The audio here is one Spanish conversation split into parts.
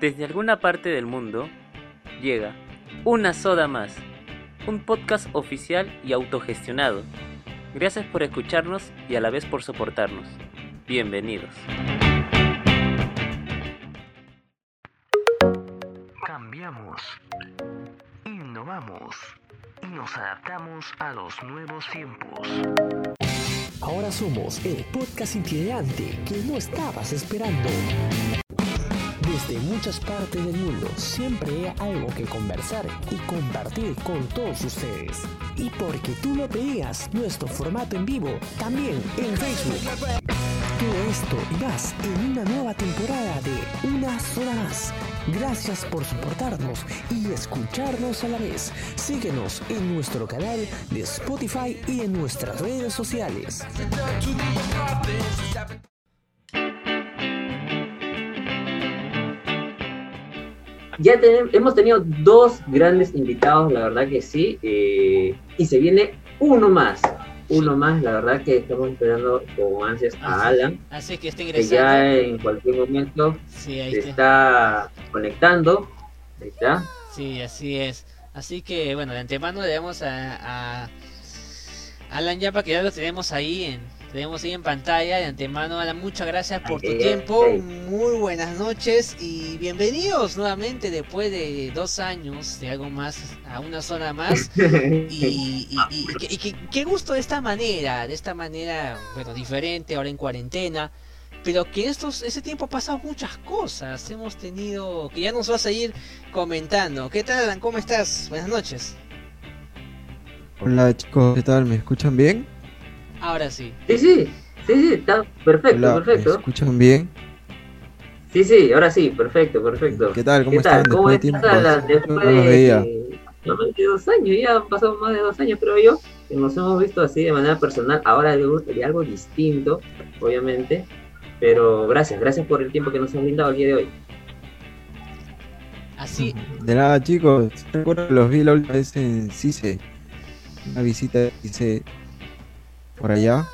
Desde alguna parte del mundo llega Una Soda Más, un podcast oficial y autogestionado. Gracias por escucharnos y a la vez por soportarnos. Bienvenidos. Cambiamos, innovamos y nos adaptamos a los nuevos tiempos. Ahora somos el podcast itinerante que no estabas esperando. Desde muchas partes del mundo siempre hay algo que conversar y compartir con todos ustedes. Y porque tú lo pedías, nuestro formato en vivo también en Facebook. Todo esto y más en una nueva temporada de Una sola más. Gracias por soportarnos y escucharnos a la vez. Síguenos en nuestro canal de Spotify y en nuestras redes sociales. Ya ten- hemos tenido dos grandes invitados, la verdad que sí, eh, y se viene uno más, uno más, la verdad que estamos esperando con ansias a Alan, Así que está que ingresando. ya en cualquier momento Sí, ahí se está. está conectando, ahí está. Sí, así es. Así que bueno, de antemano le damos a, a Alan Yapa que ya lo tenemos ahí en tenemos ahí en pantalla. De antemano, Alan, muchas gracias por tu tiempo. Muy buenas noches y bienvenidos nuevamente después de dos años de algo más a una zona más. Y, y, y- y que- y que- qué gusto de esta manera, de esta manera, bueno, diferente, ahora en cuarentena, pero que estos, ese tiempo ha pasado muchas cosas, hemos tenido, que ya nos vas a ir comentando. ¿Qué tal, Alan? ¿Cómo estás? Buenas noches. Hola chicos, ¿qué tal? ¿Me escuchan bien? Ahora sí. Sí, sí, sí, sí, está perfecto, Hola, ¿me perfecto. escuchan bien? Sí, sí, ahora sí, perfecto, perfecto. ¿Qué tal? ¿Cómo ¿Qué tal? están? ¿Cómo Después de tiempo, Después no de solamente dos años, ya han pasado más de dos años, creo yo, que nos hemos visto así de manera personal, ahora de, de algo distinto, obviamente, pero gracias, gracias por el tiempo que nos han brindado el día de hoy. Así, De nada chicos, recuerdo que los vi la última vez en CICE, una visita que hice por allá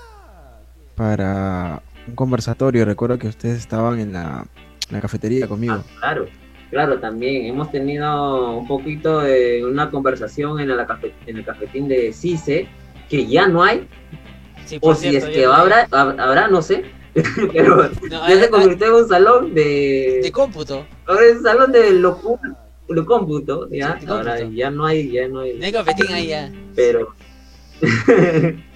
para un conversatorio, recuerdo que ustedes estaban en la, en la cafetería conmigo. Ah, claro, claro, también hemos tenido un poquito de una conversación en, la cafe- en el cafetín de CICE, que ya no hay, sí, o si es que no habrá, hab- habrá, no sé, pero no, ya hay- se convirtió en un salón de... de cómputo. Ahora es salón de lo, lo cómputo, ¿ya? Ahora cómputo. ya no hay, ya no No hay. hay cafetín ahí ya. Pero.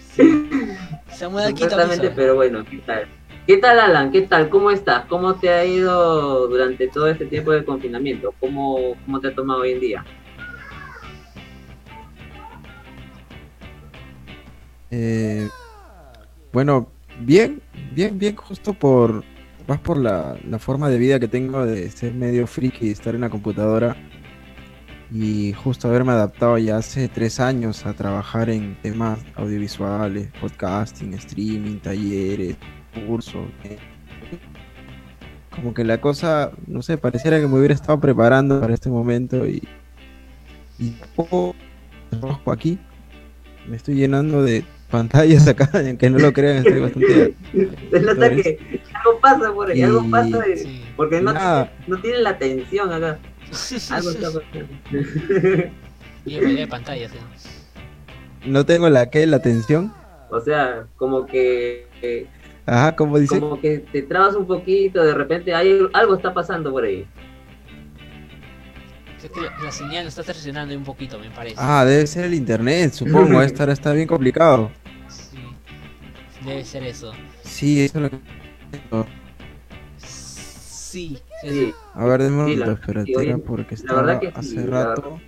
Supuestamente, piso. pero bueno, ¿qué tal? ¿Qué tal, Alan? ¿Qué tal? ¿Cómo estás? ¿Cómo te ha ido durante todo este tiempo de confinamiento? ¿Cómo, cómo te ha tomado hoy en día? Eh, bueno, bien, bien, bien, justo por, más por la, la forma de vida que tengo de ser medio friki y estar en la computadora y justo haberme adaptado ya hace tres años a trabajar en temas audiovisuales, podcasting, streaming, talleres, cursos. eh. Como que la cosa, no sé, pareciera que me hubiera estado preparando para este momento y, y poco trabajo aquí. Me estoy llenando de pantallas acá, aunque no lo crean, estoy bastante... Se nota que algo pasa por ahí, algo Y- pasa de- Sí. porque no, no tienen la atención acá. Algo está pasando. De pantallas. ¿no? No tengo la que, la atención. o sea, como que. eh, Ajá, como dice. como que te trabas un poquito, de repente hay, algo está pasando por ahí. Creo que la, la señal está traicionando un poquito, me parece. Ah, debe ser el internet, supongo. Esta ahora está bien complicado. Sí. Debe ser eso. Sí, eso es lo que... Sí. Sí, Sí, sí. A ver, de un espérate, era porque la estaba verdad que sí, hace la rato...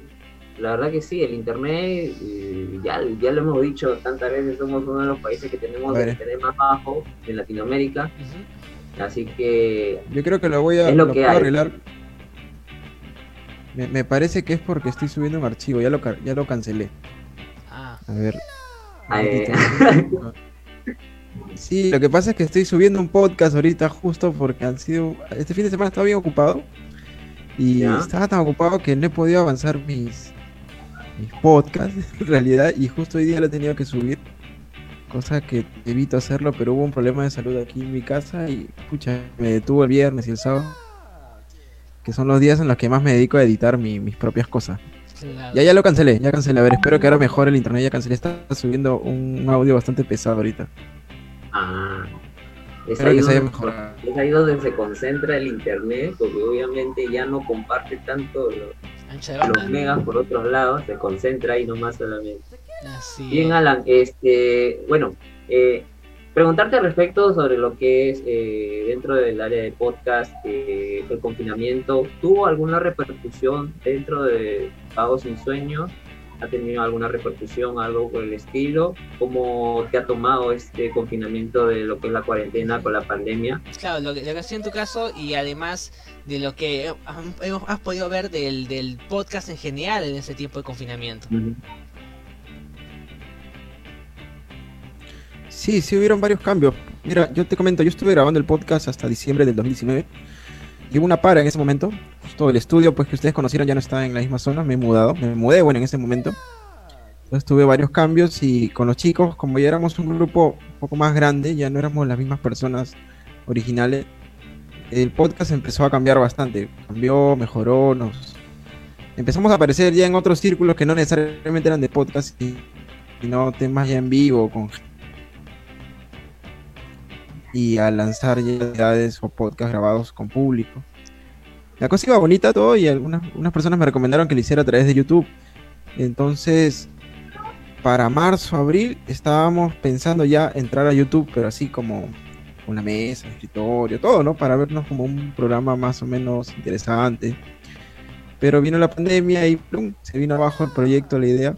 la verdad que sí, el internet, eh, ya, ya lo hemos dicho tantas veces, somos uno de los países que tenemos A el ver. internet más bajo en Latinoamérica, así que Yo creo que lo voy a lo lo puedo arreglar. Me, me parece que es porque estoy subiendo un archivo, ya lo, ca- ya lo cancelé. Ah, A ver. Eh, ahorita. Sí, lo que pasa es que estoy subiendo un podcast ahorita justo porque han sido... Este fin de semana estaba bien ocupado y Ya. estaba tan ocupado que no he podido avanzar mis, mis podcasts en realidad y justo hoy día lo he tenido que subir. Cosa que evito hacerlo, pero hubo un problema de salud aquí en mi casa y pucha, me detuvo el viernes y el sábado. que son los días en los que más me dedico a editar mi- mis propias cosas. Claro. Ya, ya lo cancelé, ya cancelé. A ver, espero que ahora mejore el internet. Ya cancelé. Está subiendo un, un audio bastante pesado ahorita. Ah, es ahí, que se haya donde, mejorado. es ahí donde se concentra el internet, porque obviamente ya no comparte tanto los megas por otros lados, se concentra ahí nomás solamente. Así Bien. Alan, este, bueno, eh, preguntarte al respecto sobre lo que es eh, dentro del área de podcast, eh, el confinamiento, ¿tuvo alguna repercusión dentro de Pagos sin Sueños? ¿Ha tenido alguna repercusión, algo por el estilo? ¿Cómo te ha tomado este confinamiento de lo que es la cuarentena con la pandemia? Claro, lo que, lo que ha sido en tu caso y además de lo que hemos- has podido ver del, del podcast en general en ese tiempo de confinamiento. Sí, sí hubieron varios cambios. Mira, yo te comento, yo estuve grabando el podcast hasta diciembre del 2019. Y hubo una para en ese momento. Justo el estudio, pues que ustedes conocieron, ya no estaba en la misma zona. Me he mudado, me mudé, bueno, en ese momento. Entonces tuve varios cambios y con los chicos, como ya éramos un grupo un poco más grande, ya no éramos las mismas personas originales. El podcast empezó a cambiar bastante. Cambió, mejoró, nos... Empezamos a aparecer ya en otros círculos que no necesariamente eran de podcast, sino temas ya en vivo, con y a lanzar ya o podcasts grabados con público. La cosa iba bonita todo y algunas unas personas me recomendaron que lo hiciera a través de YouTube. Entonces, para marzo, abril, estábamos pensando ya entrar a YouTube, pero así como una mesa, escritorio, todo, ¿no? Para vernos como un programa más o menos interesante. Pero vino la pandemia y se vino abajo el proyecto, la idea,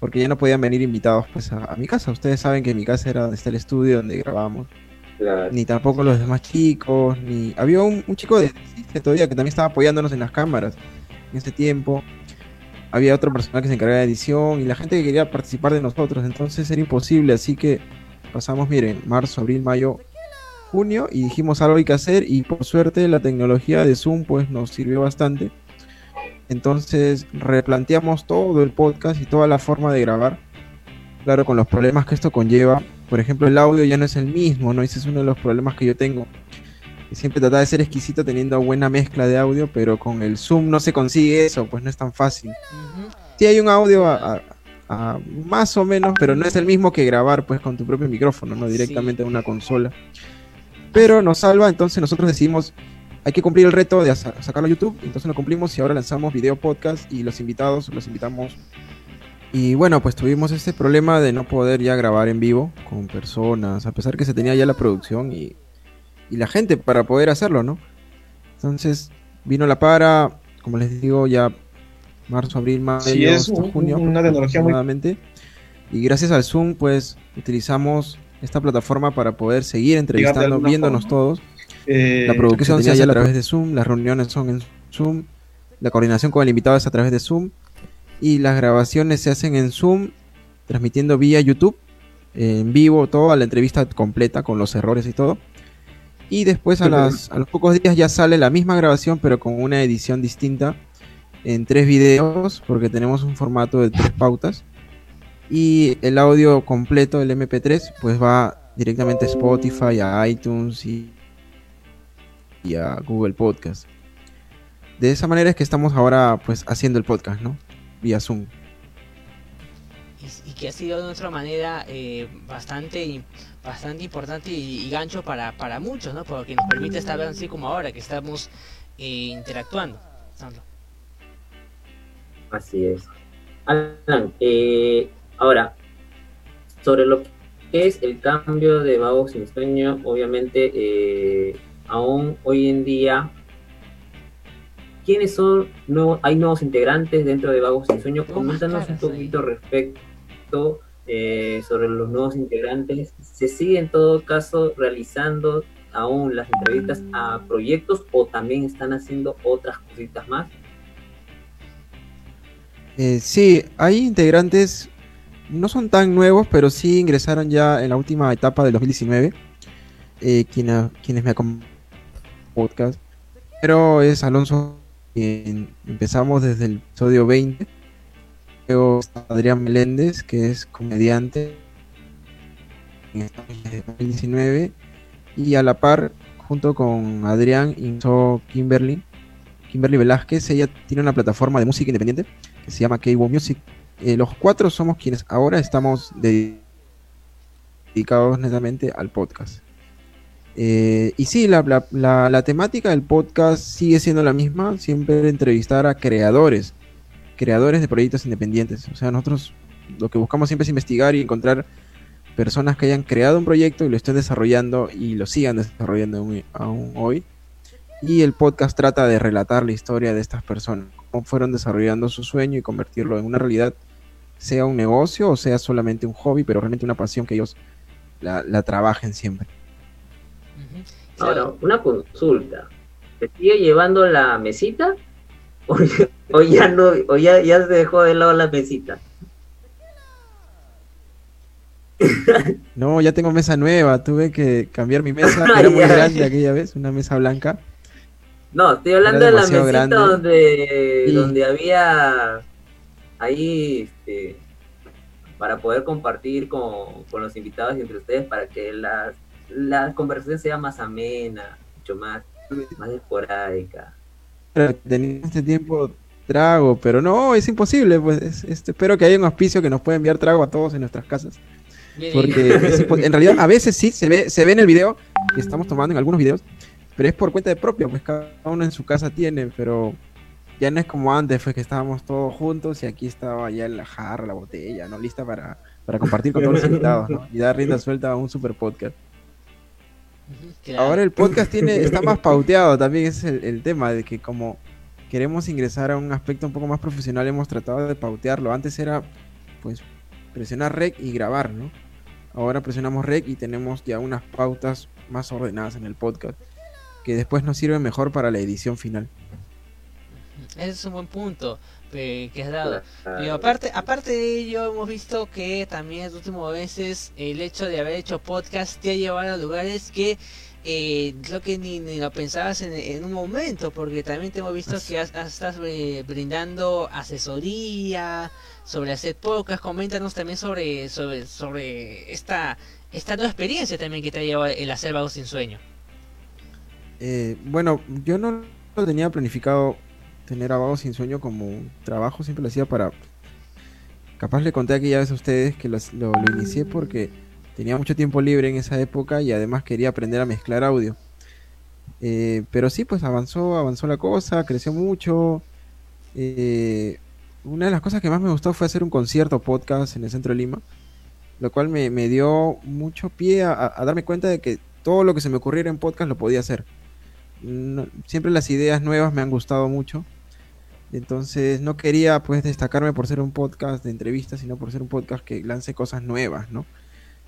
porque ya no podían venir invitados pues a, a mi casa. Ustedes saben que mi casa era donde está el estudio, donde grabamos Ni tampoco los demás chicos, ni había un, chico de todavía que también estaba apoyándonos en las cámaras en ese tiempo. Había otro personal que se encargaba de edición y la gente que quería participar de nosotros, entonces era imposible, así que pasamos, miren, marzo, abril, mayo, junio y dijimos algo hay que hacer y por suerte la tecnología de Zoom pues nos sirvió bastante. Entonces replanteamos todo el podcast y toda la forma de grabar. Claro, con los problemas que esto conlleva, por ejemplo, el audio ya no es el mismo, ¿no? Ese es uno de los problemas que yo tengo. Siempre trataba de ser exquisito teniendo buena mezcla de audio, pero con el Zoom no se consigue eso, pues no es tan fácil. Ujú. Sí hay un audio a, a- a más o menos, pero no es el mismo que grabar pues con tu propio micrófono, ¿no? Directamente en una consola. Pero nos salva, entonces nosotros decidimos, hay que cumplir el reto de sa- sacarlo a YouTube, entonces lo cumplimos y ahora lanzamos video podcast y los invitados los invitamos. Y bueno, pues tuvimos este problema de no poder ya grabar en vivo con personas, a pesar que se tenía ya la producción y, y la gente para poder hacerlo, ¿no? Entonces vino la para, como les digo, ya marzo, abril, mayo, Sí, es hasta un- junio. una tecnología muy-. Y gracias al Zoom, pues utilizamos esta plataforma para poder seguir entrevistando, viéndonos forma. todos. Eh, La producción se hace a través de Zoom, las reuniones son en Zoom, la coordinación con el invitado es a través de Zoom y las grabaciones se hacen en Zoom, transmitiendo vía YouTube, en vivo, toda la entrevista completa con los errores y todo. Y después a, las, a los pocos días ya sale la misma grabación, pero con una edición distinta en tres videos, porque tenemos un formato de tres pautas. Y el audio completo, el MP3, pues va directamente a Spotify, a iTunes y, y a Google Podcast. De esa manera es que estamos ahora pues haciendo el podcast, ¿no? Vía Zoom. y, y que ha sido de otra manera eh, bastante bastante importante y, y gancho para, para muchos, ¿no? Porque nos permite estar así como ahora que estamos eh, interactuando. Sandro. Así es. Alan, eh, ahora, sobre lo que es el cambio de Vagos sin Sueño, obviamente, eh, aún hoy en día, ¿quiénes son? nuevos hay nuevos integrantes dentro de Vagos sin Sueño. Coméntanos un poquito respecto eh, sobre los nuevos integrantes. ¿Se sigue en todo caso realizando aún las entrevistas a proyectos o también están haciendo otras cositas más? Eh, sí, hay integrantes, no son tan nuevos, pero sí ingresaron ya en la última etapa del 2019. eh, quienes, quienes me acompañan en el podcast. Pero es Alonso, empezamos desde el episodio 20. Luego Adrián Meléndez, que es comediante. Desde 2019. Y a la par, junto con Adrián, ingresó Kimberly, Kimberly Velázquez, ella tiene una plataforma de música independiente que se llama K-Wo Music. Eh, los cuatro somos quienes ahora estamos dedicados netamente al podcast. Eh, y sí, la, la, temática del podcast sigue siendo la misma, siempre entrevistar a creadores, creadores de proyectos independientes. O sea, nosotros lo que buscamos siempre es investigar y encontrar personas que hayan creado un proyecto y lo estén desarrollando y lo sigan desarrollando aún, hoy. Y el podcast trata de relatar la historia de estas personas, cómo fueron desarrollando su sueño y convertirlo en una realidad, sea un negocio o sea solamente un hobby, pero realmente una pasión que ellos la trabajen siempre. Ahora, una consulta. ¿Se sigue llevando la mesita? ¿O, ya no, o ya, ya se dejó de lado la mesita? No, ya tengo mesa nueva, tuve que cambiar mi mesa, era muy grande aquella vez, una mesa blanca. No, estoy hablando de la mesita donde, donde había ahí este, para poder compartir con, con los invitados y entre ustedes para que las la conversación sea más amena, mucho más, más esporádica. Tenía este tiempo trago, pero no, es imposible. Pues este, espero que haya un auspicio que nos pueda enviar trago a todos en nuestras casas. Porque en realidad a veces sí se ve, se ve en el video que estamos tomando en algunos videos, pero es por cuenta de propia, pues cada uno en su casa tiene, pero ya no es como antes, fue que estábamos todos juntos y aquí estaba ya la jarra, la botella, ¿no? Lista para, para compartir con todos los invitados, ¿no? Y dar rienda suelta a un super podcast. Ahora el podcast tiene, está más pauteado también, es el, tema de que como queremos ingresar a un aspecto un poco más profesional, hemos tratado de pautearlo. Antes era pues presionar rec y grabar, ¿no? Ahora presionamos rec y tenemos ya unas pautas más ordenadas en el podcast que después nos sirven mejor para la edición final. Ese es un buen punto que has dado. Pero aparte, aparte de ello, hemos visto que también en las últimas veces el hecho de haber hecho podcast te ha llevado a lugares que eh, lo que ni, lo pensabas en, un momento, porque también te hemos visto que estás eh, brindando asesoría sobre hacer podcast. Coméntanos también sobre, sobre, sobre esta, esta nueva experiencia también que te ha llevado el hacer Vagos sin Sueño. Eh, bueno, yo no lo tenía planificado tener a Sin Sueño como trabajo, siempre lo hacía para... Capaz le conté aquella vez a ustedes que lo, inicié porque tenía mucho tiempo libre en esa época y además quería aprender a mezclar audio. Eh, pero sí, pues avanzó, avanzó la cosa, creció mucho. Eh, una de las cosas que más me gustó fue hacer un concierto podcast en el centro de Lima, lo cual me, dio mucho pie a, darme cuenta de que todo lo que se me ocurriera en podcast lo podía hacer. siempre las ideas nuevas me han gustado mucho entonces no quería pues destacarme por ser un podcast de entrevistas, sino por ser un podcast que lance cosas nuevas, ¿no?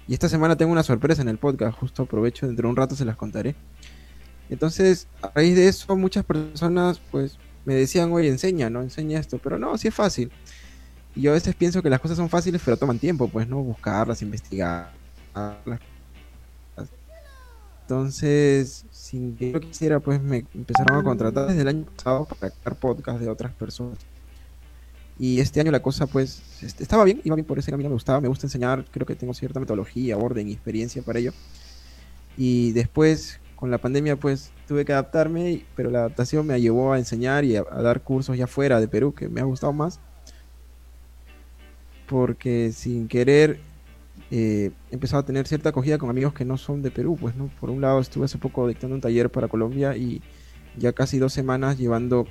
Y esta semana tengo una sorpresa en el podcast, justo aprovecho, dentro de un rato se las contaré. Entonces, a raíz de eso, muchas personas pues me decían, oye, enseña, ¿no? Enseña esto, pero no, sí es fácil. Y yo a veces pienso que las cosas son fáciles, pero toman tiempo, pues, ¿no? Buscarlas, investigarlas. Entonces, sin que yo quisiera, pues me empezaron a contratar desde el año pasado para crear podcast de otras personas. Y este año la cosa, pues, este, estaba bien, iba bien por ese camino, me gustaba, me gusta enseñar, creo que tengo cierta metodología, orden y experiencia para ello. Y después, con la pandemia, pues, tuve que adaptarme, pero la adaptación me llevó a enseñar y a, a dar cursos ya fuera de Perú, que me ha gustado más. Porque sin querer eh, empezado a tener cierta acogida con amigos que no son de Perú, pues, ¿no? Por un lado estuve hace poco dictando un taller para Colombia y ya casi dos semanas llevando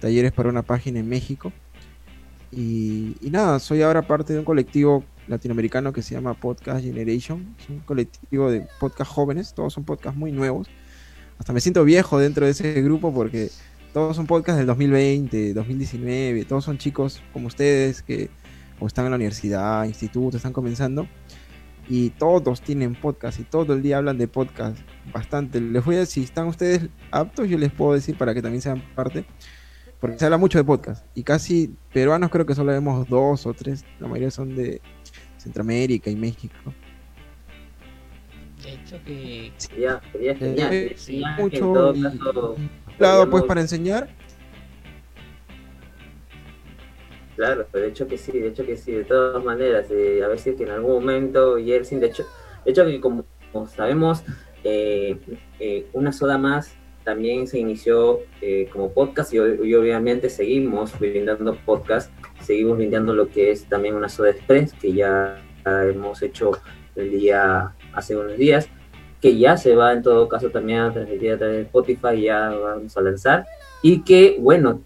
talleres para una página en México. Y, nada, soy ahora parte de un colectivo latinoamericano que se llama Podcast Generation. Es un colectivo de podcast jóvenes, todos son podcasts muy nuevos. Hasta me siento viejo dentro de ese grupo porque todos son podcasts del 2020, 2019, todos son chicos como ustedes que están en la universidad, instituto, están comenzando y todos tienen podcast y todo el día hablan de podcast bastante. Les voy a decir, si están ustedes aptos, yo les puedo decir para que también sean parte, porque se habla mucho de podcast y casi peruanos creo que solo vemos dos o tres, la mayoría son de Centroamérica y México. De hecho que sería, sería genial, eh, mucho lado pues para enseñar Claro, de hecho que sí, de hecho que sí, de todas maneras, eh, a ver si es que en algún momento Yersin, de hecho, de hecho que como, sabemos, eh, eh, una soda más también se inició eh, como podcast y, y, obviamente seguimos brindando podcast, seguimos brindando lo que es también una soda express que ya hemos hecho el día hace unos días, que ya se va en todo caso también a transmitir a través de Spotify, ya vamos a lanzar y que bueno,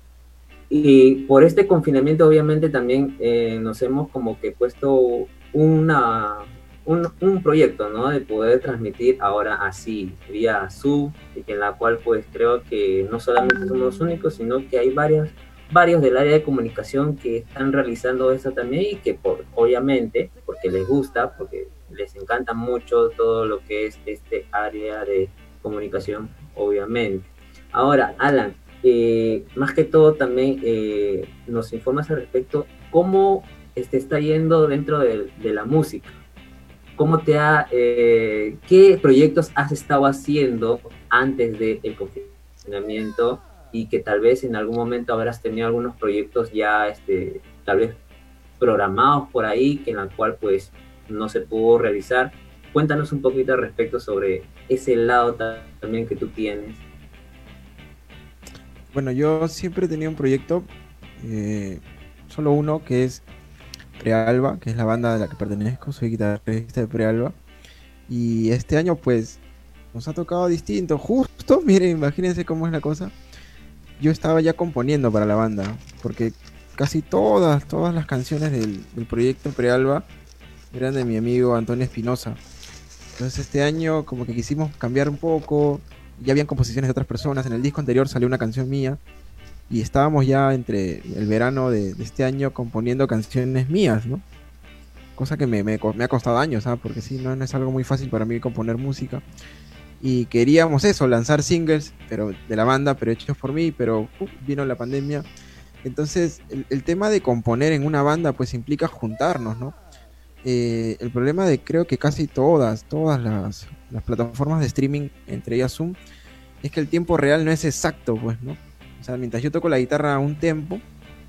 y por este confinamiento obviamente también eh, nos hemos como que puesto una, un, proyecto, ¿no? De poder transmitir ahora así, vía Zoom, en la cual pues creo que no solamente somos los únicos, sino que hay varios, varios del área de comunicación que están realizando eso también y que por, obviamente, porque les gusta, porque les encanta mucho todo lo que es este área de comunicación, obviamente. Ahora, Alan, eh, más que todo también eh, nos informas al respecto cómo te está yendo dentro de, de la música. ¿Cómo te ha, eh, qué proyectos has estado haciendo antes del confinamiento y que tal vez en algún momento habrás tenido algunos proyectos ya, este, tal vez programados por ahí, que en la cual pues no se pudo realizar? Cuéntanos un poquito al respecto sobre ese lado también que tú tienes. Bueno, yo siempre he tenido un proyecto, eh, solo uno, que es Prealba, que es la banda de la que pertenezco, soy guitarrista de Prealba. Y este año pues nos ha tocado distinto, justo, miren, imagínense cómo es la cosa. Yo estaba ya componiendo para la banda, porque casi todas, todas las canciones del, del proyecto Prealba eran de mi amigo Antonio Espinosa. Entonces este año como que quisimos cambiar un poco, ya habían composiciones de otras personas, en el disco anterior salió una canción mía, y estábamos ya entre el verano de, este año componiendo canciones mías, ¿no? Cosa que me, me, me ha costado años, ¿sabes? Porque sí, no, no, es algo muy fácil para mí componer música. Y queríamos eso, lanzar singles, pero de la banda, pero hechos por mí, pero uh, vino la pandemia. Entonces, el, el, tema de componer en una banda, pues implica juntarnos, ¿no? Eh, el problema de creo que casi todas, todas las, las plataformas de streaming, entre ellas Zoom, es que el tiempo real no es exacto, pues, ¿no? O sea, mientras yo toco la guitarra un tempo,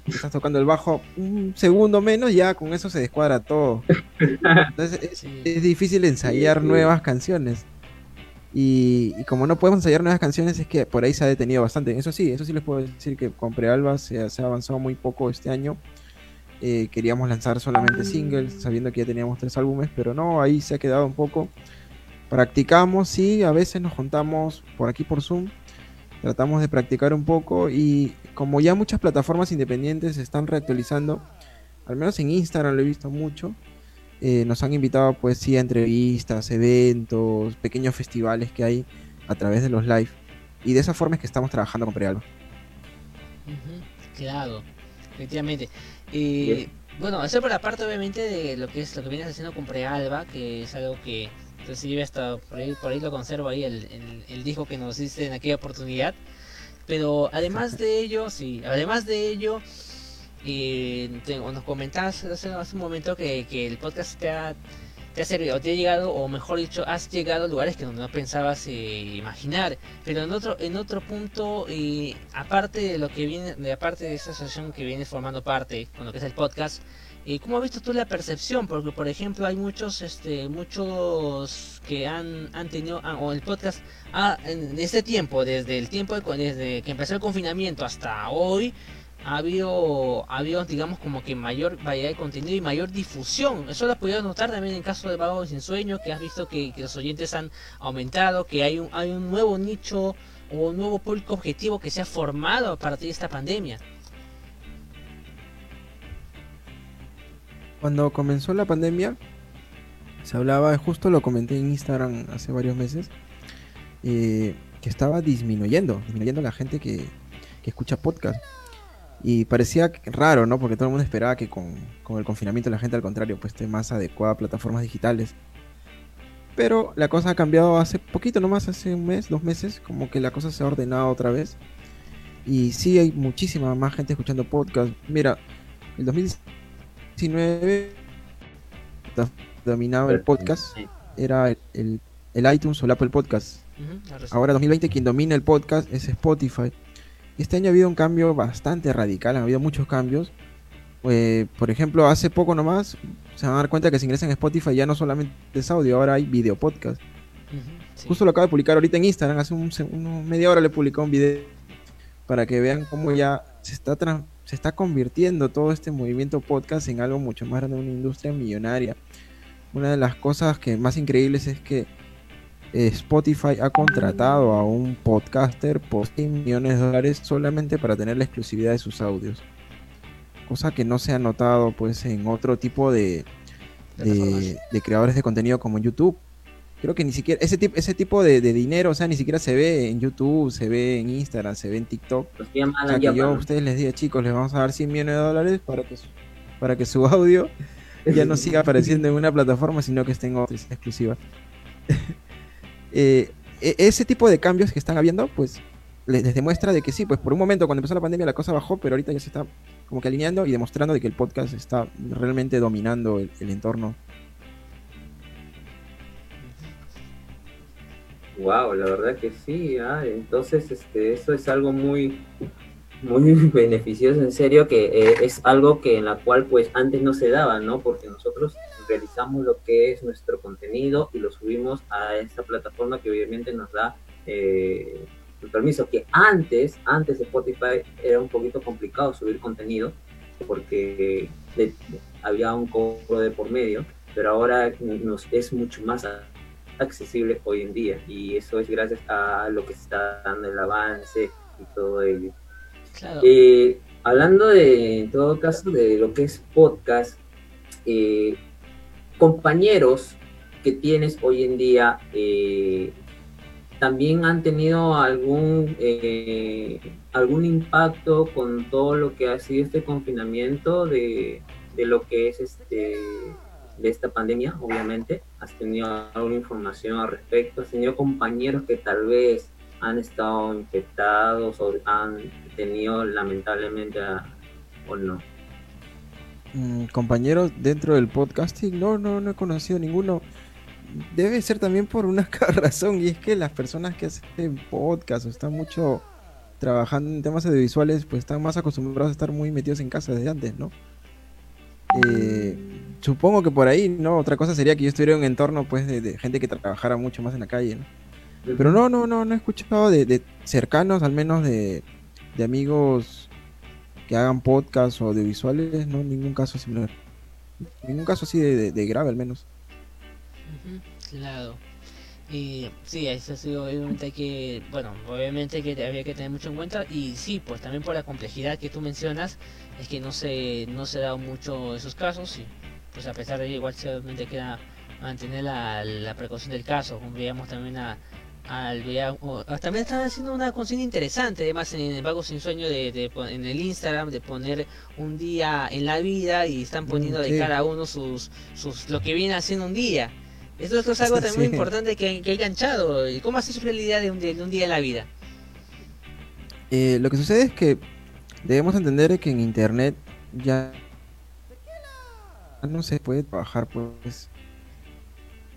estás tocando el bajo un segundo menos, ya con eso se descuadra todo. Entonces es, difícil ensayar sí, sí. nuevas canciones. Y, y, como no podemos ensayar nuevas canciones, es que por ahí se ha detenido bastante. Eso sí, eso sí les puedo decir que con Prealba se, se ha avanzado muy poco este año. Eh, queríamos lanzar solamente singles, sabiendo que ya teníamos tres álbumes, pero no, ahí se ha quedado un poco. Practicamos, sí, a veces nos juntamos por aquí por Zoom tratamos de practicar un poco y como ya muchas plataformas independientes se están reactualizando, al menos en Instagram lo he visto mucho, eh, nos han invitado pues sí a entrevistas, eventos, pequeños festivales que hay a través de los live y de esa forma es que estamos trabajando con Prealba. Uh -huh, claro, efectivamente. Eh, bueno, eso por la parte obviamente de lo que es lo que vienes haciendo con Prealba, que es algo que Inclusive hasta por ahí, por ahí lo conservo ahí el, el, el, disco que nos hiciste en aquella oportunidad. Pero además de ello, sí, además de ello, eh, tengo, nos comentabas hace, hace, un momento que, que el podcast te ha, te ha servido, te ha llegado, o mejor dicho, has llegado a lugares que no pensabas eh, imaginar. Pero en otro, en otro punto, eh, aparte de lo que viene, de aparte de esa asociación que vienes formando parte, con lo que es el podcast, ¿Y cómo has visto tú la percepción? Porque, por ejemplo, hay muchos este muchos que han, han tenido, ah, o el podcast, ah, en este tiempo, desde el tiempo, de, desde que empezó el confinamiento hasta hoy, ha habido, ha habido, digamos, como que mayor variedad de contenido y mayor difusión. Eso lo has podido notar también en el caso de Vago Sin Sueño, que has visto que, que, los oyentes han aumentado, que hay un, hay un nuevo nicho o un nuevo público objetivo que se ha formado a partir de esta pandemia. Cuando comenzó la pandemia, se hablaba, justo lo comenté en Instagram hace varios meses, eh, que estaba disminuyendo, disminuyendo la gente que, que, escucha podcast. Y parecía raro, ¿no? Porque todo el mundo esperaba que con, con, el confinamiento la gente al contrario pues esté más adecuada a plataformas digitales. Pero la cosa ha cambiado hace poquito nomás, hace un mes, dos meses, como que la cosa se ha ordenado otra vez. Y sí hay muchísima más gente escuchando podcast. Mira, el 2019 19 dominaba el podcast era el, el, el, iTunes o el Apple Podcast. Uh -huh, Ahora 2020 quien domina el podcast es Spotify. Este año ha habido un cambio bastante radical, ha habido muchos cambios. Eh, por ejemplo, hace poco nomás se van a dar cuenta que si ingresan a Spotify ya no solamente es audio, ahora hay video podcast. Uh -huh. Sí. Justo lo acabo de publicar ahorita en Instagram, hace un, uno- media hora le publicó un video para que vean cómo ya se está, se está convirtiendo todo este movimiento podcast en algo mucho más grande, una industria millonaria. Una de las cosas que más increíbles es que eh, Spotify ha contratado a un podcaster por 100 millones de dólares solamente para tener la exclusividad de sus audios. Cosa que no se ha notado pues en otro tipo de, de creadores de contenido como YouTube. Creo que ni siquiera ese tipo, ese tipo de, de dinero, o sea, ni siquiera se ve en YouTube, se ve en Instagram, se ve en TikTok. Los que llaman O sea, a que yo a ustedes les diga, chicos, les vamos a dar 100 millones de dólares para que su, para que su audio ya no siga apareciendo en una plataforma, sino que esté en otra, exclusiva. Eh, e- ese tipo de cambios que están habiendo, pues les, les demuestra de que sí, pues por un momento cuando empezó la pandemia la cosa bajó, pero ahorita ya se está como que alineando y demostrando de que el podcast está realmente dominando el, el entorno. Wow, la verdad que sí. ah, Entonces, este, eso es algo muy, muy beneficioso, en serio, que eh, es algo que en la cual pues antes no se daba, ¿no? Porque nosotros realizamos lo que es nuestro contenido y lo subimos a esta plataforma que obviamente nos da eh, el permiso. Que antes, antes de Spotify era un poquito complicado subir contenido porque de- había un cobro de por medio, pero ahora nos es mucho más accesible hoy en día y eso es gracias a lo que se está dando el avance y todo ello. Claro. Eh, hablando de, en todo caso, de lo que es podcast, eh, compañeros que tienes hoy en día eh, también han tenido algún eh, algún impacto con todo lo que ha sido este confinamiento de, de lo que es este de esta pandemia, obviamente. ¿Has tenido alguna información al respecto? ¿Has tenido compañeros que tal vez han estado infectados o han tenido lamentablemente o no? Mm, compañeros dentro del podcasting, no, no, no he conocido ninguno. Debe ser también por una razón, y es que las personas que hacen podcast o están mucho trabajando en temas audiovisuales, pues están más acostumbrados a estar muy metidos en casa desde antes, ¿no? Eh, supongo que por ahí, ¿no? Otra cosa sería que yo estuviera en un entorno, pues, de, de gente que trabajara mucho más en la calle, ¿no? Pero no, no, no, no he escuchado de, de cercanos, al menos de, de amigos que hagan podcast o audiovisuales, no, ningún caso similar. Ningún caso así de, de- de grave, al menos. Claro. Y sí, eso sí, obviamente hay que, bueno, obviamente que había que tener mucho en cuenta y sí, pues también por la complejidad que tú mencionas, es que no se, no se da mucho esos casos y pues a pesar de ello igual solamente queda mantener la, la precaución del caso, como veíamos también a, al también están haciendo una consigna interesante además en el Vago Sin Sueño de, en el Instagram de poner un día en la vida y están poniendo de sí. cada uno sus, sus lo que viene haciendo un día esto, esto es algo también muy importante que, que he enganchado. ¿Y ¿Cómo hace surge la idea de un, día, de un día en la vida? Eh, lo que sucede es que debemos entender que en internet ya no se puede trabajar, pues,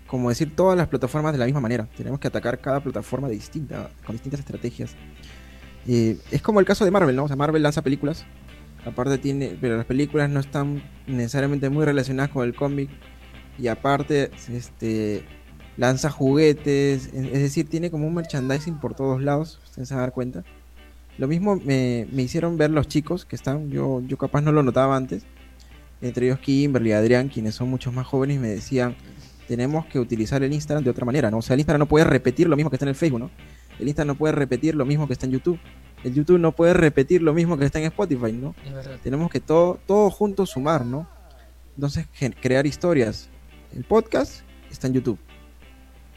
como decir, todas las plataformas de la misma manera. Tenemos que atacar cada plataforma de distinta, con distintas estrategias. Eh, es como el caso de Marvel, ¿no? O sea, Marvel lanza películas, aparte tiene, pero las películas no están necesariamente muy relacionadas con el cómic y aparte, este, lanza juguetes, es decir, tiene como un merchandising por todos lados, ustedes se van a dar cuenta. Lo mismo me, me hicieron ver los chicos que están, yo, yo capaz no lo notaba antes, entre ellos Kimberly y Adrián, quienes son muchos más jóvenes, me decían, tenemos que utilizar el Instagram de otra manera, ¿no? O sea, el Instagram no puede repetir lo mismo que está en el Facebook, ¿no? El Instagram no puede repetir lo mismo que está en YouTube. El YouTube no puede repetir lo mismo que está en Spotify, ¿no? Es tenemos que todo, todo junto sumar, ¿no? Entonces, crear historias. El podcast está en YouTube.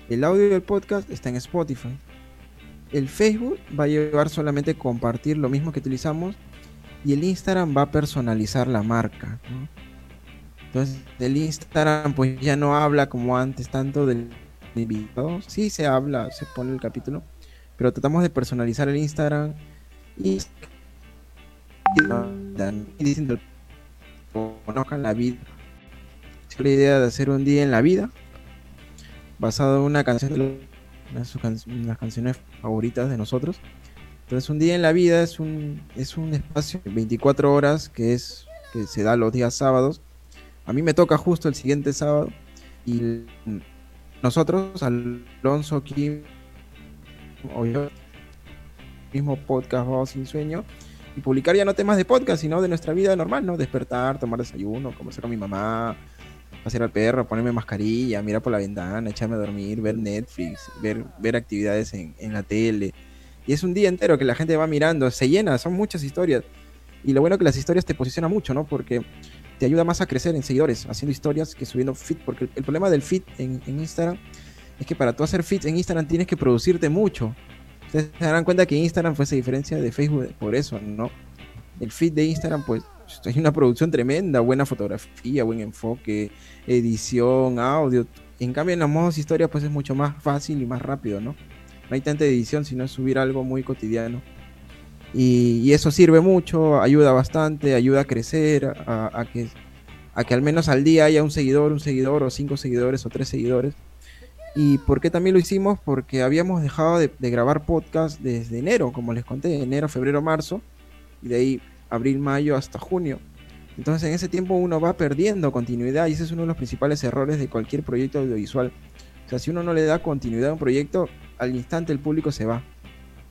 El audio del podcast está en Spotify. El Facebook va a llevar solamente compartir lo mismo que utilizamos. Y el Instagram va a personalizar la marca, ¿no? Entonces, el Instagram pues ya no habla como antes tanto del invitado. Sí se habla, se pone el capítulo. Pero tratamos de personalizar el Instagram y y diciendo conozcan la vida. La idea de hacer un día en la vida basado en una canción de las canciones favoritas de nosotros. Entonces un día en la vida es un es un espacio de 24 horas que es que se da los días sábados. A mí me toca justo el siguiente sábado y nosotros, Alonso, Kim o yo, mismo podcast Voz Sin Sueño, y publicar ya no temas de podcast, sino de nuestra vida normal, ¿no? Despertar, tomar desayuno, conversar con mi mamá, pasear al perro, ponerme mascarilla, mirar por la ventana, echarme a dormir, ver Netflix, ver, ver actividades en, en la tele. Y es un día entero que la gente va mirando, se llena, son muchas historias. Y lo bueno que las historias te posicionan mucho, ¿no? Porque te ayuda más a crecer en seguidores, haciendo historias que subiendo feed. Porque el, problema del feed en, Instagram es que para tú hacer feeds en Instagram tienes que producirte mucho. Ustedes se darán cuenta que Instagram fue esa diferencia de Facebook por eso, ¿no? El feed de Instagram, pues, hay una producción tremenda, buena fotografía, buen enfoque, edición, audio. En cambio, en los modos historia, pues es mucho más fácil y más rápido, ¿no? No hay tanta edición, sino subir algo muy cotidiano. Y, eso sirve mucho, ayuda bastante, ayuda a crecer, a, a que, a que al menos al día haya un seguidor, un seguidor, o cinco seguidores, o tres seguidores. ¿Y por qué también lo hicimos? Porque habíamos dejado de, de grabar podcast desde enero, como les conté, enero, febrero, marzo, y de ahí abril, mayo hasta junio. Entonces en ese tiempo uno va perdiendo continuidad y ese es uno de los principales errores de cualquier proyecto audiovisual. O sea, si uno no le da continuidad a un proyecto, al instante el público se va.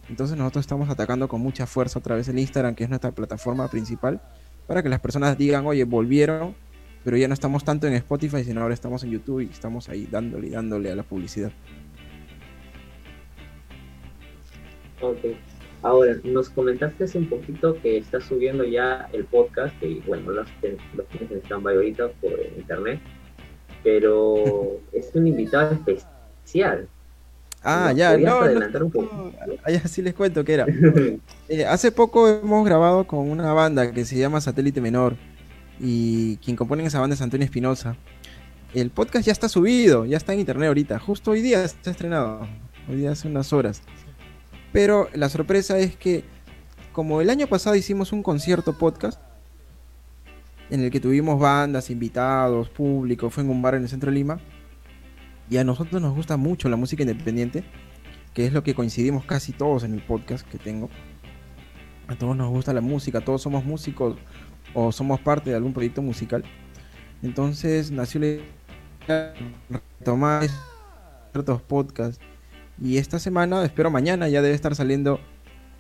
Entonces nosotros estamos atacando con mucha fuerza otra vez el Instagram, que es nuestra plataforma principal, para que las personas digan, oye, volvieron, pero ya no estamos tanto en Spotify, sino ahora estamos en YouTube y estamos ahí dándole y dándole a la publicidad. Ok. Ahora, nos comentaste hace un poquito que estás subiendo ya el podcast, que bueno, los, los tienes en stand-by ahorita por internet, pero es un invitado especial. Ah, ¿Nos ya, no, no, un ah, sí les cuento que era. Eh, hace poco hemos grabado con una banda que se llama Satélite Menor y quien compone esa banda es Antonio Espinosa. El podcast ya está subido, ya está en internet ahorita. Justo hoy día está estrenado, hoy día hace unas horas. Pero la sorpresa es que, como el año pasado hicimos un concierto podcast, en el que tuvimos bandas, invitados, público, fue en un bar en el centro de Lima, y a nosotros nos gusta mucho la música independiente, que es lo que coincidimos casi todos en el podcast que tengo. A todos nos gusta la música, todos somos músicos o somos parte de algún proyecto musical. Entonces nació la idea de retomar ciertos podcasts. Y esta semana, espero mañana, ya debe estar saliendo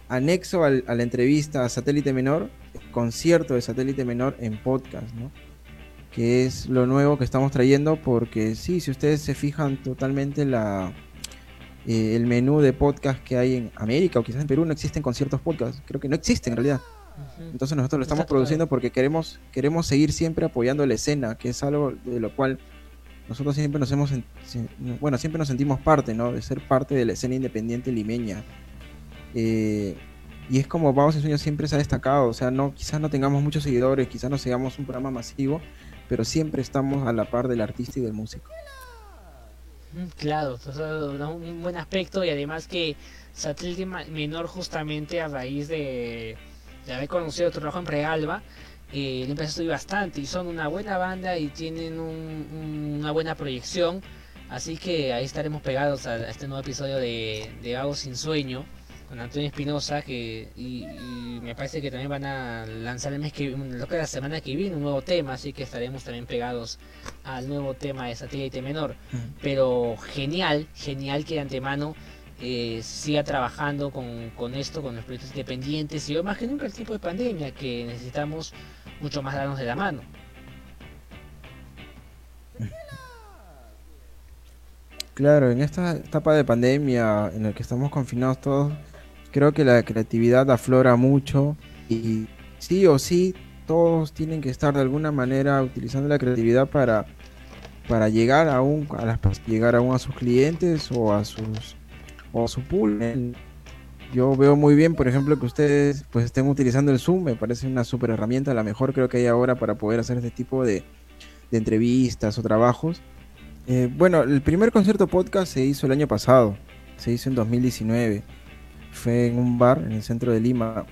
anexo a la entrevista a Satélite Menor, concierto de Satélite Menor en podcast, ¿no? Que es lo nuevo que estamos trayendo porque sí, si ustedes se fijan totalmente la, eh, el menú de podcast que hay en América o quizás en Perú no existen conciertos podcast, creo que no existen en realidad. Entonces nosotros lo estamos produciendo porque queremos, queremos seguir siempre apoyando la escena, que es algo de lo cual nosotros siempre nos hemos, bueno, siempre nos sentimos parte, ¿no? De ser parte de la escena independiente limeña. Eh, y es como Vamos en Sueño siempre se ha destacado, o sea, no, quizás no tengamos muchos seguidores, quizás no seamos un programa masivo, pero siempre estamos a la par del artista y del músico. Mm, Claro, un buen aspecto y además que Satélite Menor justamente a raíz de, de haber conocido tu trabajo en Prealba, eh, le empezó a subir bastante y son una buena banda y tienen un- un- una buena proyección, así que ahí estaremos pegados a, a este nuevo episodio de, de Vago Sin Sueño con Antonio Espinosa que y, y me parece que también van a lanzar el mes que lo que la semana que viene un nuevo tema, así que estaremos también pegados al nuevo tema de Satélite Menor pero genial, genial que de antemano eh, siga trabajando con, con esto, con los proyectos independientes y más que nunca el tipo de pandemia que necesitamos mucho más darnos de la mano. Claro, en esta etapa de pandemia en la que estamos confinados todos, creo que la creatividad aflora mucho y sí o sí todos tienen que estar de alguna manera utilizando la creatividad para, para llegar a las llegar aún a sus clientes o a sus o a su pool. Yo veo muy bien, por ejemplo, que ustedes pues estén utilizando el Zoom, me parece una super herramienta, la mejor creo que hay ahora para poder hacer este tipo de, de entrevistas o trabajos. Eh, bueno, el primer concierto podcast se hizo el año pasado, se hizo en 2019, fue en un bar en el centro de Lima.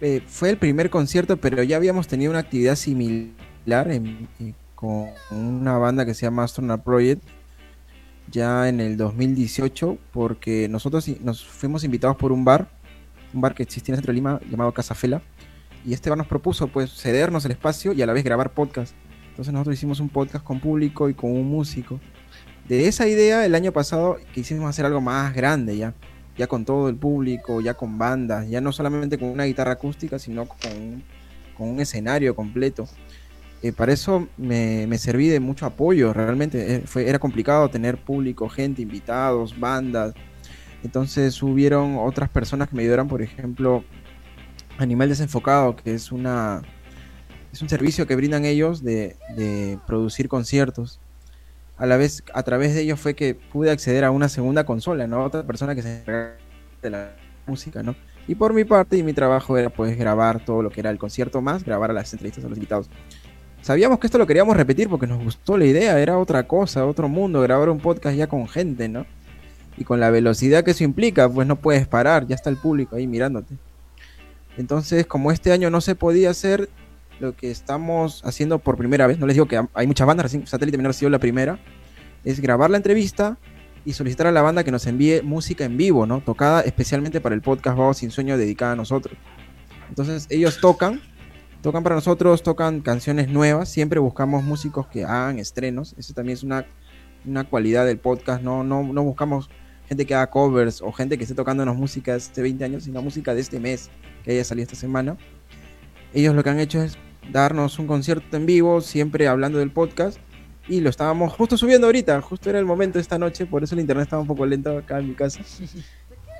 Eh, fue el primer concierto, pero ya habíamos tenido una actividad similar eh, con una banda que se llama Astronaut Project ya en el 2018, porque nosotros nos fuimos invitados por un bar, un bar que existía en el centro de Lima llamado Casa Fela, y este bar nos propuso pues cedernos el espacio y a la vez grabar podcast. Entonces nosotros hicimos un podcast con público y con un músico. de esa idea, el año pasado quisimos hacer algo más grande ya, ya con todo el público, ya con bandas, ya no solamente con una guitarra acústica, sino con, con un escenario completo. Eh, para eso me, me, serví de mucho apoyo, realmente eh, fue, era complicado tener público, gente, invitados, bandas. Entonces hubieron otras personas que me ayudaron, por ejemplo, Animal Desenfocado, que es una es un servicio que brindan ellos de, de producir conciertos a la vez a través de ellos fue que pude acceder a una segunda consola, ¿no? Otra persona que se encarga de la música, ¿no? Y por mi parte y mi trabajo era pues grabar todo lo que era el concierto más, grabar a las entrevistas a los invitados. Sabíamos que esto lo queríamos repetir porque nos gustó la idea, era otra cosa, otro mundo, grabar un podcast ya con gente, ¿no? Y con la velocidad que eso implica, pues no puedes parar, ya está el público ahí mirándote. Entonces, como este año no se podía hacer, lo que estamos haciendo por primera vez, no les digo que hay muchas bandas, Satélite Menor ha sido la primera, es grabar la entrevista y solicitar a la banda que nos envíe música en vivo, ¿no? Tocada especialmente para el podcast Vago Sin Sueño dedicada a nosotros. Entonces ellos tocan, tocan para nosotros, tocan canciones nuevas, siempre buscamos músicos que hagan estrenos, eso también es una, una cualidad del podcast, no, no, no buscamos gente que haga covers o gente que esté tocándonos música de hace 20 años, sino música de este mes que haya salido esta semana. Ellos lo que han hecho es darnos un concierto en vivo, siempre hablando del podcast. Y lo estábamos justo subiendo ahorita, justo era el momento esta noche, por eso el internet estaba un poco lento acá en mi casa.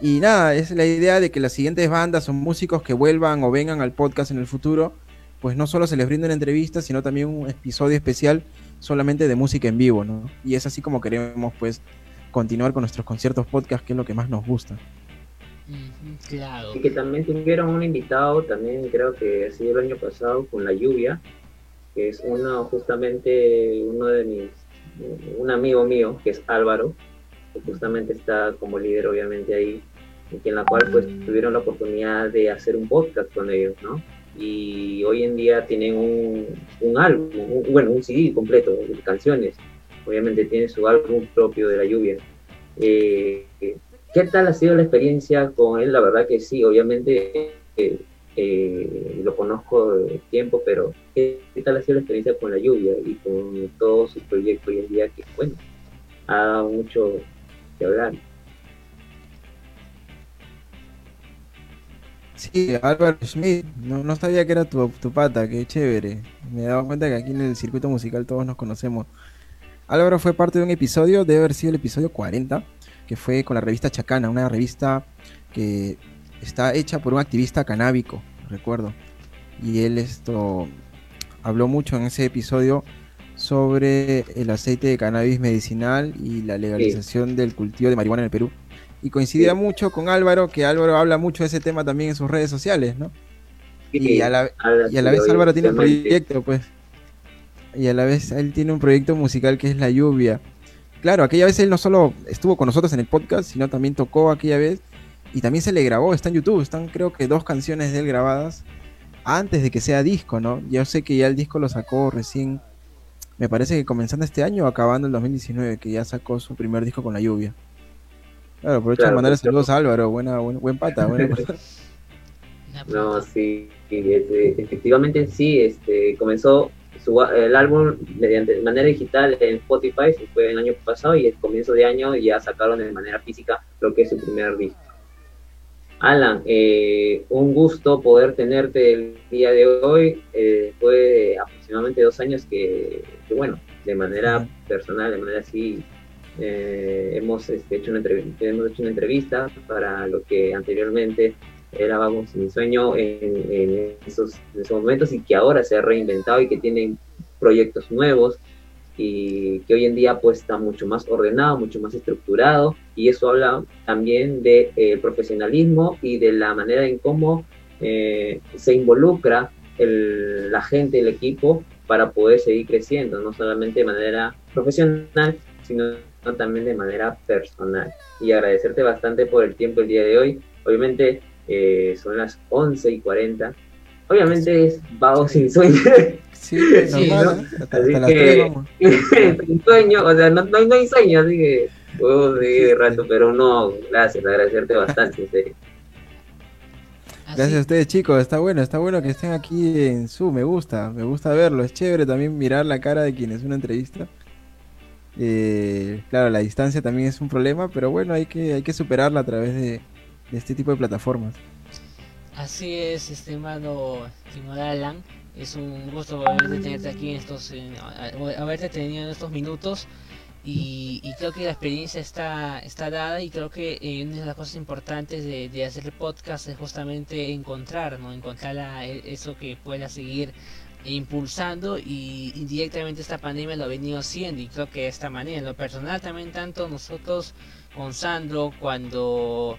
Y nada, es la idea de que las siguientes bandas o músicos que vuelvan o vengan al podcast en el futuro, pues no solo se les brinden entrevistas, sino también un episodio especial solamente de música en vivo, ¿no? Y es así como queremos pues continuar con nuestros conciertos podcast, que es lo que más nos gusta. Claro. Y que también tuvieron un invitado, también creo que ha sido el año pasado, con la lluvia, que es uno, justamente uno de mis, un amigo mío, que es Álvaro, que justamente está como líder obviamente ahí, y en la cual pues tuvieron la oportunidad de hacer un podcast con ellos, ¿no? Y hoy en día tienen un, un álbum, bueno, un CD completo de canciones, obviamente tiene su álbum propio de la lluvia. Eh, ¿Qué tal ha sido la experiencia con él? La verdad que sí, obviamente eh, eh, lo conozco de tiempo, pero ¿qué, tal ha sido la experiencia con la lluvia y con todos sus proyectos hoy en día que, bueno, ha dado mucho que hablar? Sí, Álvaro Schmidt, no, no sabía que era tu, tu pata, qué chévere. Me he dado cuenta que aquí en el circuito musical todos nos conocemos. Álvaro fue parte de un episodio, debe haber sido el episodio 40, que fue con la revista Chacana, una revista que está hecha por un activista canábico, recuerdo. Y él esto habló mucho en ese episodio sobre el aceite de cannabis medicinal y la legalización del cultivo de marihuana en el Perú. Y coincidía mucho con Álvaro, que Álvaro habla mucho de ese tema también en sus redes sociales, ¿no? y, a la, y a la vez Álvaro tiene un proyecto, pues. Y a la vez él tiene un proyecto musical que es La Lluvia, Claro, aquella vez él no solo estuvo con nosotros en el podcast, sino también tocó aquella vez y también se le grabó, está en YouTube, están creo que dos canciones de él grabadas antes de que sea disco, ¿no? Yo sé que ya el disco lo sacó recién, me parece que comenzando este año o acabando el 2019, que ya sacó su primer disco con la lluvia. Claro, aprovecho de mandarle saludos a Álvaro, buena, buen, pata, buena No, sí, efectivamente sí, este, comenzó el álbum mediante de manera digital en Spotify, fue el año pasado y el comienzo de año ya sacaron de manera física lo que es su primer disco. Alan, eh, un gusto poder tenerte el día de hoy. Eh, fue aproximadamente dos años que, bueno, de manera personal, de manera así, eh, hemos, este, hecho una hemos hecho una entrevista para lo que anteriormente era vamos, mi sueño en, esos, momentos y que ahora se ha reinventado y que tiene proyectos nuevos y que hoy en día pues está mucho más ordenado, mucho más estructurado y eso habla también de eh, profesionalismo y de la manera en cómo eh, se involucra la gente, el equipo para poder seguir creciendo, no solamente de manera profesional, sino también de manera personal. Y agradecerte bastante por el tiempo el día de hoy. Obviamente eh, son las 11 y 40. Obviamente es vago sin sueño. Sí, normal, hasta, las 3 vamos. sin sueño, o sea, no, no, hay sueño, así que puedo seguir rato, pero no, gracias, agradecerte bastante, en serio. Gracias a ustedes chicos, está bueno, está bueno que estén aquí en su, me gusta, me gusta verlo, es chévere también mirar la cara de quien es una entrevista. Eh, claro, la distancia también es un problema, pero bueno, hay que, hay que superarla a través de, de este tipo de plataformas. Así es, estimado, estimado Alan. Es un gusto haberte tenerte aquí en estos, en- haberte tenido en estos minutos. Y, y creo que la experiencia está, está dada y creo que eh, una de las cosas importantes de, hacer el podcast es justamente encontrar, ¿no? Encontrar e- eso que pueda seguir impulsando y indirectamente esta pandemia lo ha venido haciendo y creo que de esta manera, en lo personal también tanto nosotros con Sandro cuando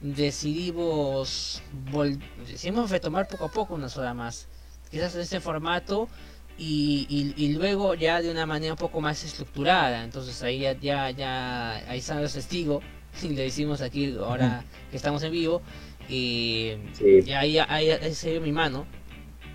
decidimos vol- decidimos retomar poco a poco una sola más quizás en este formato y, y, y luego ya de una manera un poco más estructurada. Entonces ahí ya ya, ya ahí Sandro es testigo y le decimos aquí ahora que estamos en vivo y Sí. y ahí, ahí, ahí se dio mi mano.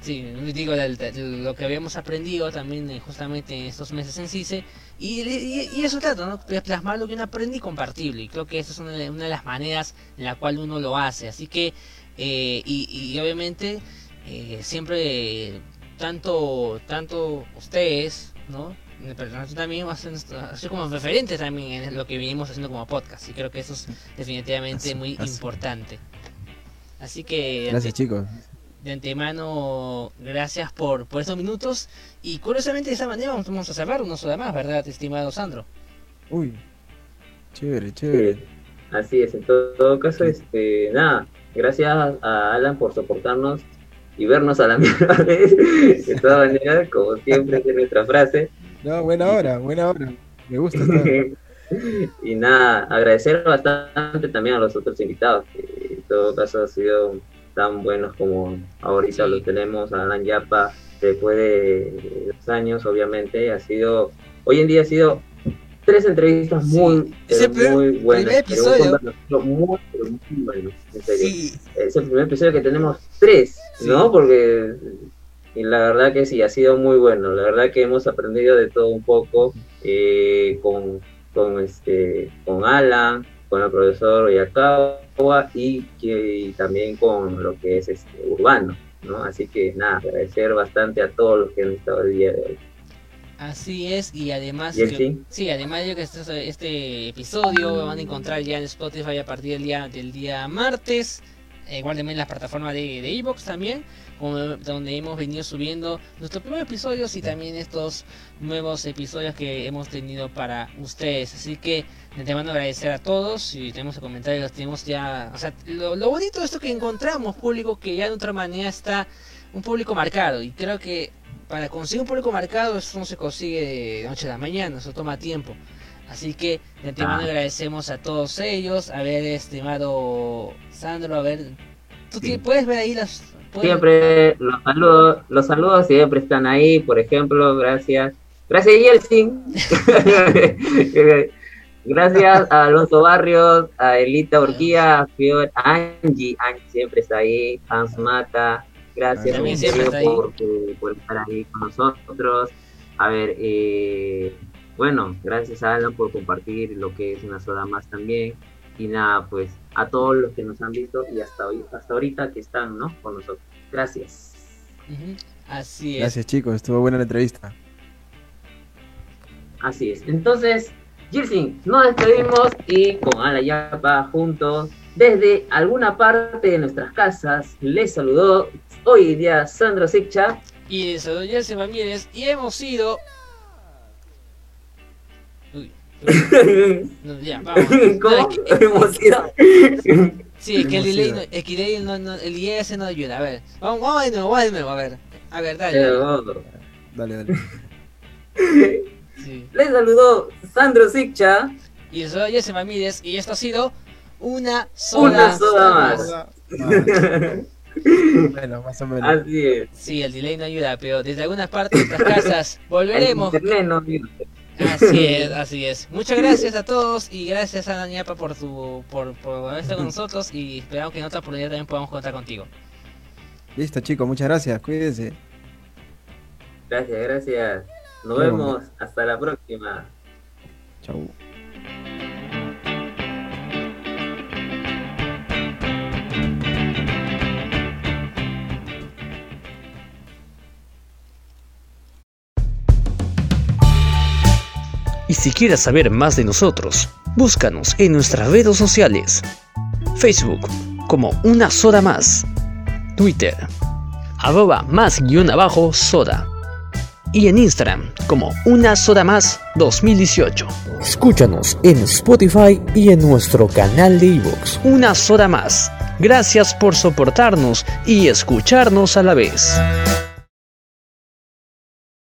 Sí, digo, lo que habíamos aprendido también eh, justamente en estos meses en CICE, y, y, y eso trata, ¿no? Plasmar lo que uno aprende y compartirlo, y creo que esa es una de, una de las maneras en la cual uno lo hace, así que, eh, y, y obviamente, eh, siempre, tanto, tanto ustedes, ¿no? Pero nosotros también hacen así como referentes también en lo que venimos haciendo como podcast, y creo que eso es definitivamente Así- muy así. importante. Así que Gracias chicos. De antemano, gracias por, por estos minutos. Y curiosamente, de esa manera vamos, vamos a cerrar una sola más, ¿verdad, estimado Sandro? Uy, chévere, chévere. Sí, así es. En todo, todo caso, este, nada, gracias a Alan por soportarnos y vernos a la misma vez. De todas maneras, como siempre es nuestra frase. No, buena hora, buena hora. Me gusta estar. y nada, agradecer bastante también a los otros invitados, que en todo caso han sido tan buenos como ahorita Sí. lo tenemos, a Alan Yapa, después de dos años, obviamente, ha sido, hoy en día ha sido tres entrevistas Sí. muy, pero primer- muy buenas, episodio. muy, muy bueno, en serio Sí, es el primer episodio que tenemos tres, ¿no? Porque y la verdad que sí, ha sido muy bueno. La verdad que hemos aprendido de todo un poco eh, con, con, este, con Alan, con el profesor Y, que, y también con lo que es este, urbano, ¿no? Así que nada, agradecer bastante a todos los que han estado el día de hoy. así es. Y además, ¿Y el que- sí? además de que este, este episodio lo van a encontrar ya en Spotify a partir del día, del día martes. eh, igual también en las plataformas de de Evox también, como- donde hemos venido subiendo nuestros primeros episodios y también estos nuevos episodios que hemos tenido para ustedes. Así que de antemano agradecer a todos y tenemos comentarios, tenemos ya, o sea, lo, lo bonito de esto que encontramos público que ya de otra manera está un público marcado y creo que para conseguir un público marcado eso no se consigue de noche a la mañana, eso toma tiempo. Así que de antemano Ah. agradecemos a todos ellos, a ver, estimado Sandro, a ver, tú puedes ver ahí las... puedes- Siempre los saludos, los saludos siempre están ahí, por ejemplo, gracias. Gracias Yeltsin. gracias a Alonso Barrios, a Elita Urquía, a Fior, a Angie, Angie siempre está ahí, Hans Mata, gracias por, estar ahí con nosotros. A ver, eh, bueno, gracias a Alan por compartir lo que es una soda más también. Y nada, pues a todos los que nos han visto y hasta hoy, hasta ahorita que están, ¿no? Con nosotros. Gracias. Así es. Gracias chicos, estuvo buena la entrevista. Así es. Entonces, Gilsin, nos despedimos y con Ala Yapa juntos, desde alguna parte de nuestras casas, les saludó hoy día Sandro Siccha. Y soy Jesse Ramírez y hemos sido... Uy, no, ya, vamos. No, ¿Cómo? es que- Hemos sido- Sí, es que el delay, no, es que el delay no, no, el IES no ayuda. A ver, vamos, vamos de nuevo, vamos de nuevo, a ver. A ver, dale. dale. Dale, dale. Sí. Les saludó Sandro Siccha. Y soy Jesse Ramírez y esto ha sido una sola, Una sola más. Bueno, más o menos. Así es. Sí, el delay no ayuda, pero desde algunas partes de nuestras casas volveremos. El internet no ayuda. Así es, así es. Muchas gracias a todos y gracias a Daniapa por tu por, por haber estado con nosotros y esperamos que en otra oportunidad también podamos contar contigo. Listo chicos, muchas gracias, cuídense. Gracias, gracias. Nos vemos. Hasta la próxima. Chau. Y si quieres saber más de nosotros, búscanos en nuestras redes sociales. Facebook como Una Soda Más. Twitter arroba más guion abajo soda. Y en Instagram como Una Soda Más 2018. Escúchanos en Spotify y en nuestro canal de iVoox. Una Soda Más. Gracias por soportarnos y escucharnos a la vez.